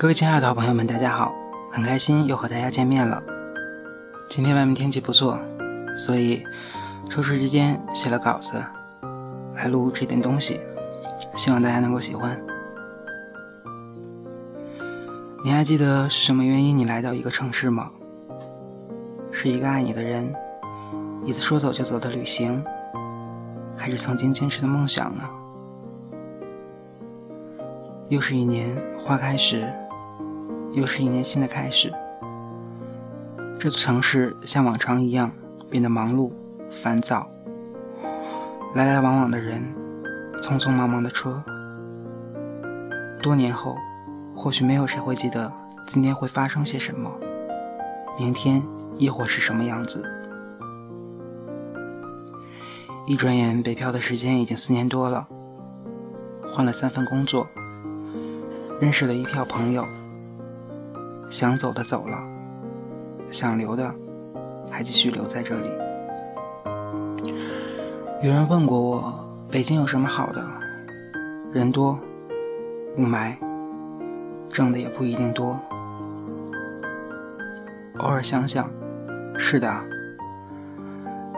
各位亲爱的好朋友们，大家好！很开心又和大家见面了。今天外面天气不错，所以抽出时间写了稿子来录这点东西，希望大家能够喜欢。你还记得是什么原因你来到一个城市吗？是一个爱你的人，一次说走就走的旅行，还是曾经坚持的梦想呢？又是一年花开时。又是一年新的开始，这座城市像往常一样变得忙碌、烦躁，来来往往的人，匆匆忙忙的车。多年后，或许没有谁会记得今天会发生些什么，明天亦或是什么样子。一转眼，北漂的时间已经四年多了，换了三份工作，认识了一票朋友。想走的走了，想留的还继续留在这里。有人问过我，北京有什么好的？人多，雾霾，挣的也不一定多。偶尔想想，是的，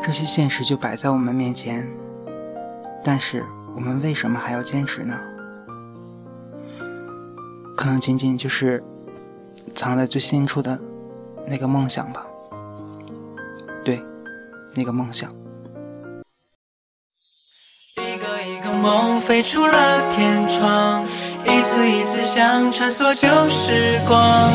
这些现实就摆在我们面前。但是我们为什么还要坚持呢？可能仅仅就是。藏在最深处的那个梦想吧，对，那个梦想。一个一个梦飞出了天窗，一次一次想穿梭旧时光。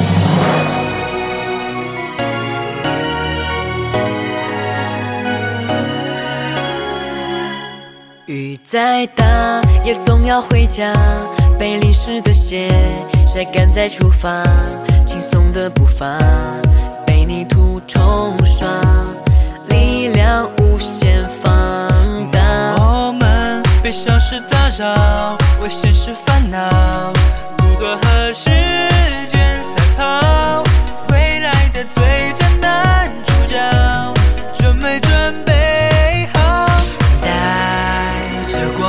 雨再大也总要回家，被淋湿的鞋晒干再出发。的步伐，被泥土冲刷，力量无限放大。我们被小事打扰，为现实烦恼，如何和时间赛跑？未来的最佳男主角，准没准备好？带着光，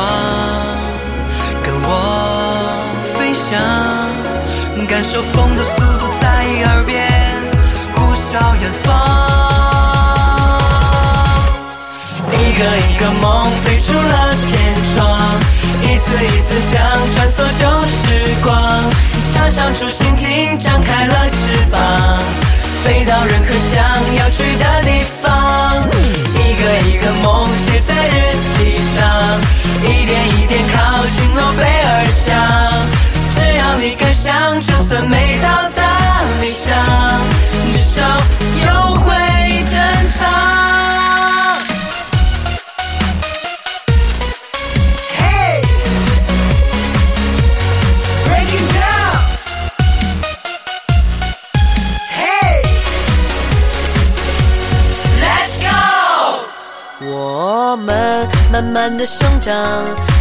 跟我飞翔，感受风的速度在。耳边呼啸远方，一个一个梦飞出了天窗，一次一次想穿梭旧时光，插上竹蜻蜓，张开了翅膀，飞到任何想要去的地方。一个一个梦写在日记上，一点一点靠近诺贝尔奖。只要你敢想，就算没到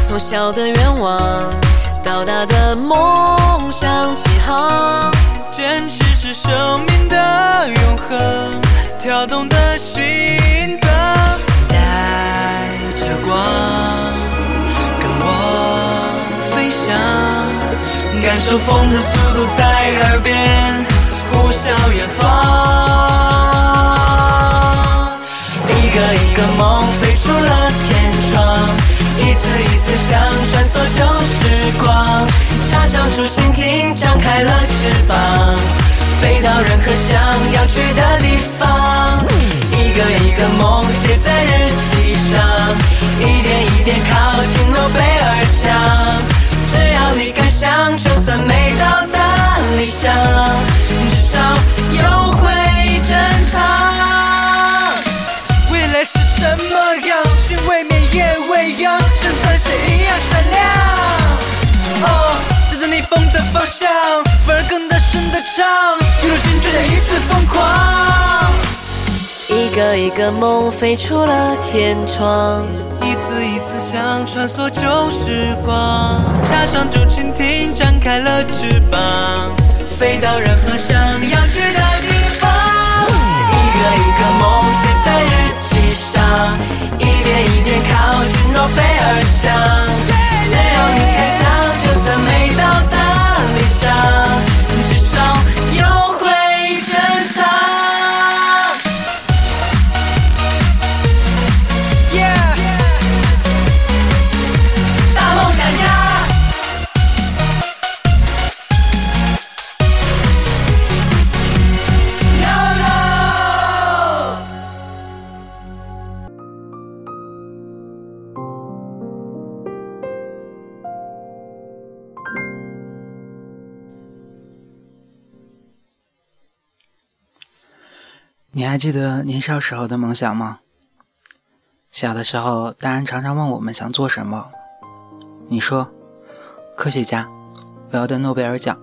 从小的愿望到大的梦想起航。坚持是生命的永恒，跳动的心脏，带着光，跟我飞翔，感受风的速度在耳边呼啸远方。一个一个梦飞，一次一次想穿梭旧时光，插上竹蜻蜓，张开了翅膀。飞到任何想要去的地方，一个一个梦写在日记上，一一个梦飞出了天窗，一次一次想穿梭旧时光，插上竹蜻蜓，展开了翅膀，飞到任何想要去的地方。一个一个梦写在日记上，一点一点靠近诺贝尔奖。你还记得年少时候的梦想吗？小的时候，大人常常问我们想做什么。你说，科学家，我要得诺贝尔奖；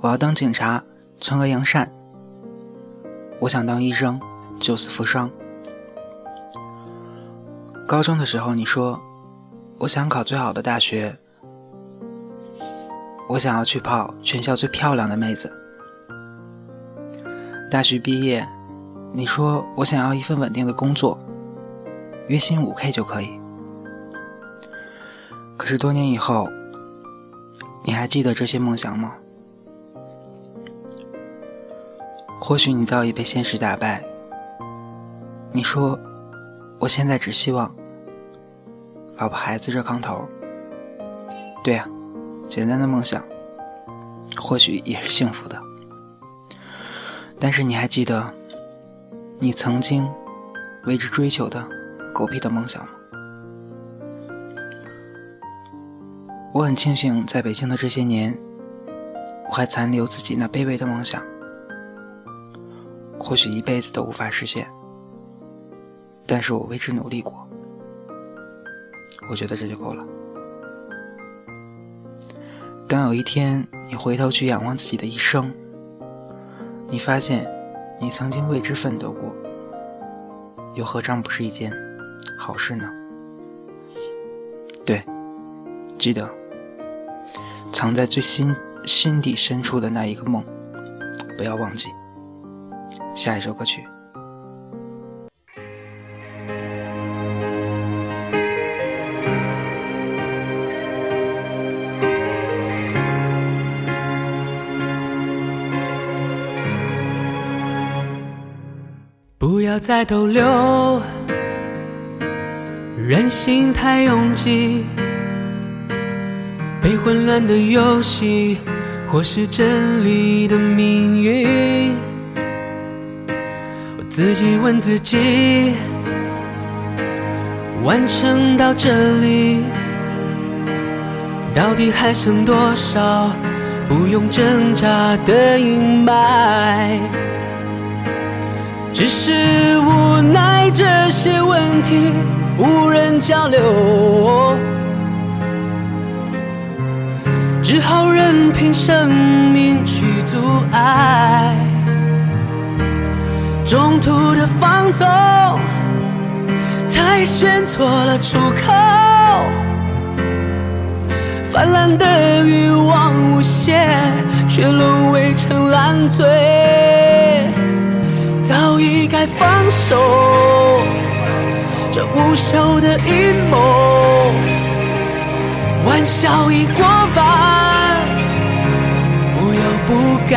我要当警察，惩恶扬善；我想当医生，救死扶伤。高中的时候，你说，我想考最好的大学，我想要去泡全校最漂亮的妹子。大学毕业，你说我想要一份稳定的工作，月薪五 K 就可以。可是多年以后，你还记得这些梦想吗？或许你早已被现实打败。你说，我现在只希望老婆孩子热炕头。对呀，简单的梦想，或许也是幸福的。但是你还记得你曾经为之追求的狗屁的梦想吗？我很庆幸在北京的这些年，我还残留自己那卑微的梦想，或许一辈子都无法实现，但是我为之努力过，我觉得这就够了。当有一天你回头去仰望自己的一生，你发现，你曾经为之奋斗过，又何尝不是一件好事呢？对，记得藏在最心心底深处的那一个梦，不要忘记。下一首歌曲。不要再逗留，人心太拥挤，被混乱的游戏，或是真理的命运。我自己问自己，完成到这里，到底还剩多少不用挣扎的阴霾？只是无奈，这些问题无人交流，只好任凭生命去阻碍。中途的放纵，才选错了出口。泛滥的欲望无限，却沦为成烂醉。早已该放手，这无休的阴谋，玩笑已过半，不要不改，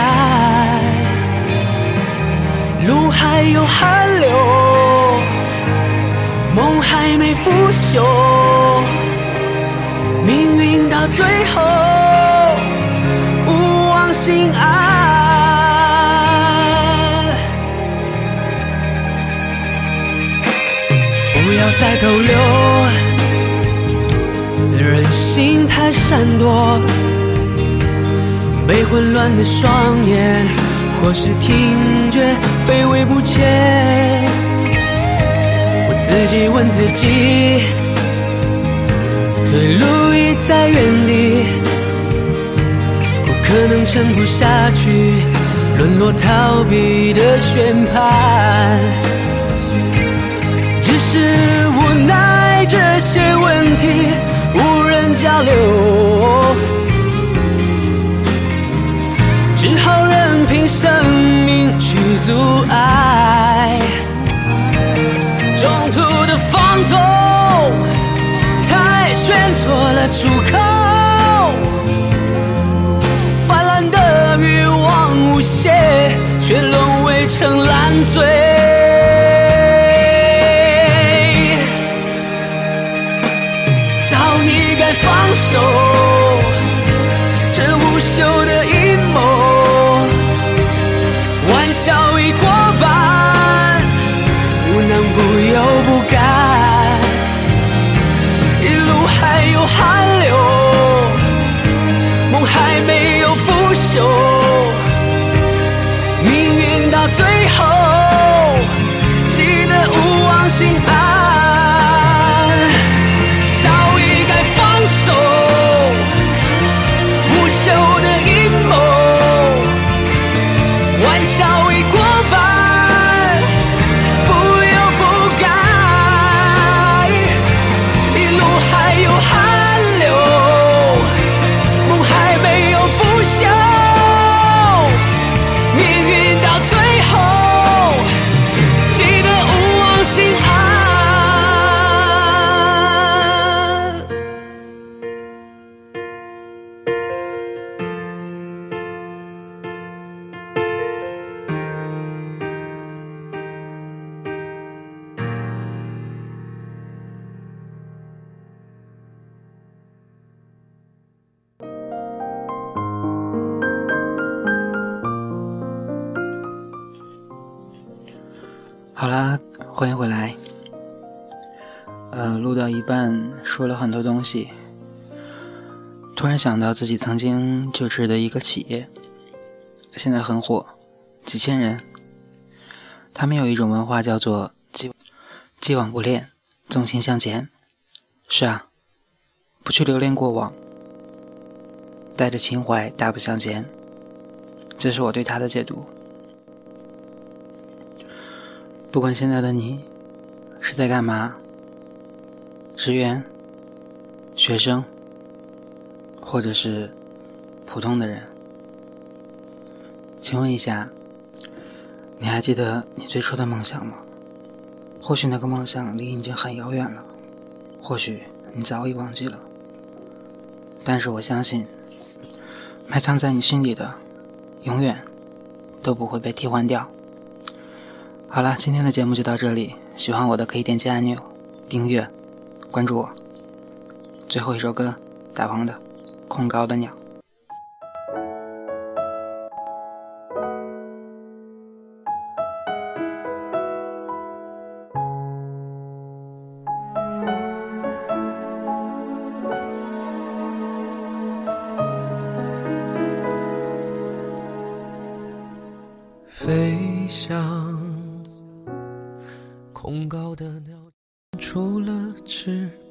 路还有汗流，梦还没腐朽，命运到最后，不忘心爱。不要再逗留，人心太闪躲，被混乱的双眼，或是听觉卑微不前。我自己问自己，退路已在原地，不可能撑不下去，沦落逃避的宣判。是无奈，这些问题无人交流，只好任凭生命去阻碍。中途的放纵，才选错了出口。泛滥的欲望无限，却沦为成烂醉。好啦，欢迎回来。呃，录到一半说了很多东西，突然想到自己曾经就职的一个企业，现在很火，几千人。他们有一种文化叫做“既既往不恋，纵情向前”。是啊，不去留恋过往，带着情怀大步向前，这是我对他的解读。不管现在的你是在干嘛，职员、学生，或者是普通的人，请问一下，你还记得你最初的梦想吗？或许那个梦想离你已经很遥远了，或许你早已忘记了，但是我相信，埋藏在你心里的，永远都不会被替换掉。好了，今天的节目就到这里。喜欢我的可以点击按钮订阅、关注我。最后一首歌，大鹏的《恐高的鸟》。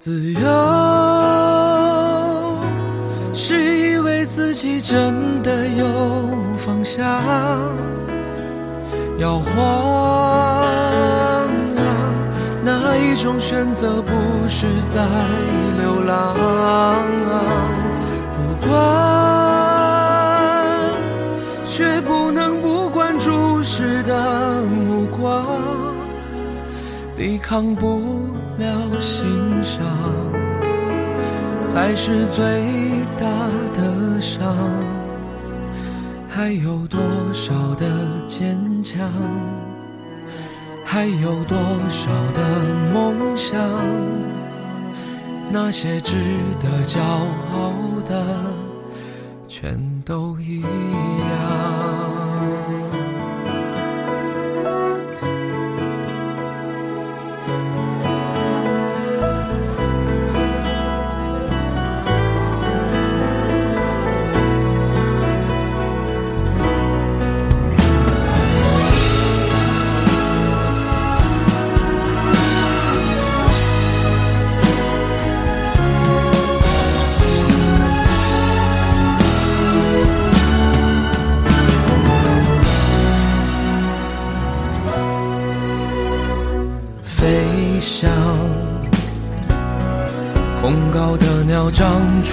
自由是以为自己真的有方向，摇晃啊，哪一种选择不是在流浪？不管，却不能不管。注视的目光，抵抗不了欣赏，才是最大的伤。还有多少的坚强？还有多少的梦想？那些值得骄傲的，全都一样。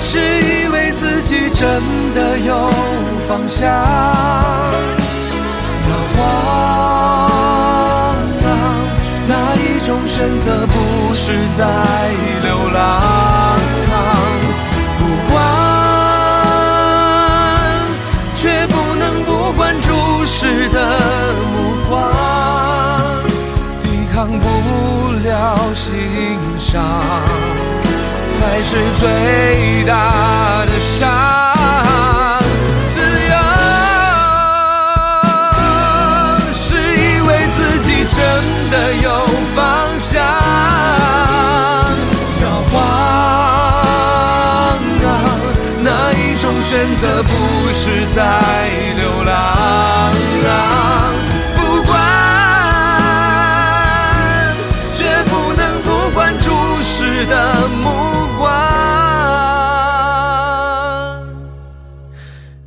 是以为自己真的有方向，摇晃啊，哪一种选择不是在欣赏，才是最大的伤。自由是以为自己真的有方向，摇晃啊，哪一种选择不是在流浪？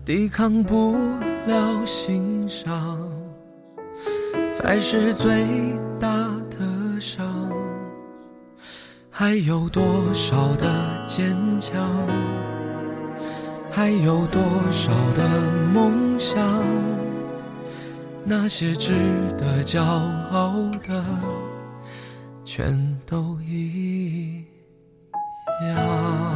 抵抗不了心伤，才是最大的伤。还有多少的坚强？还有多少的梦想？那些值得骄傲的，全都一样。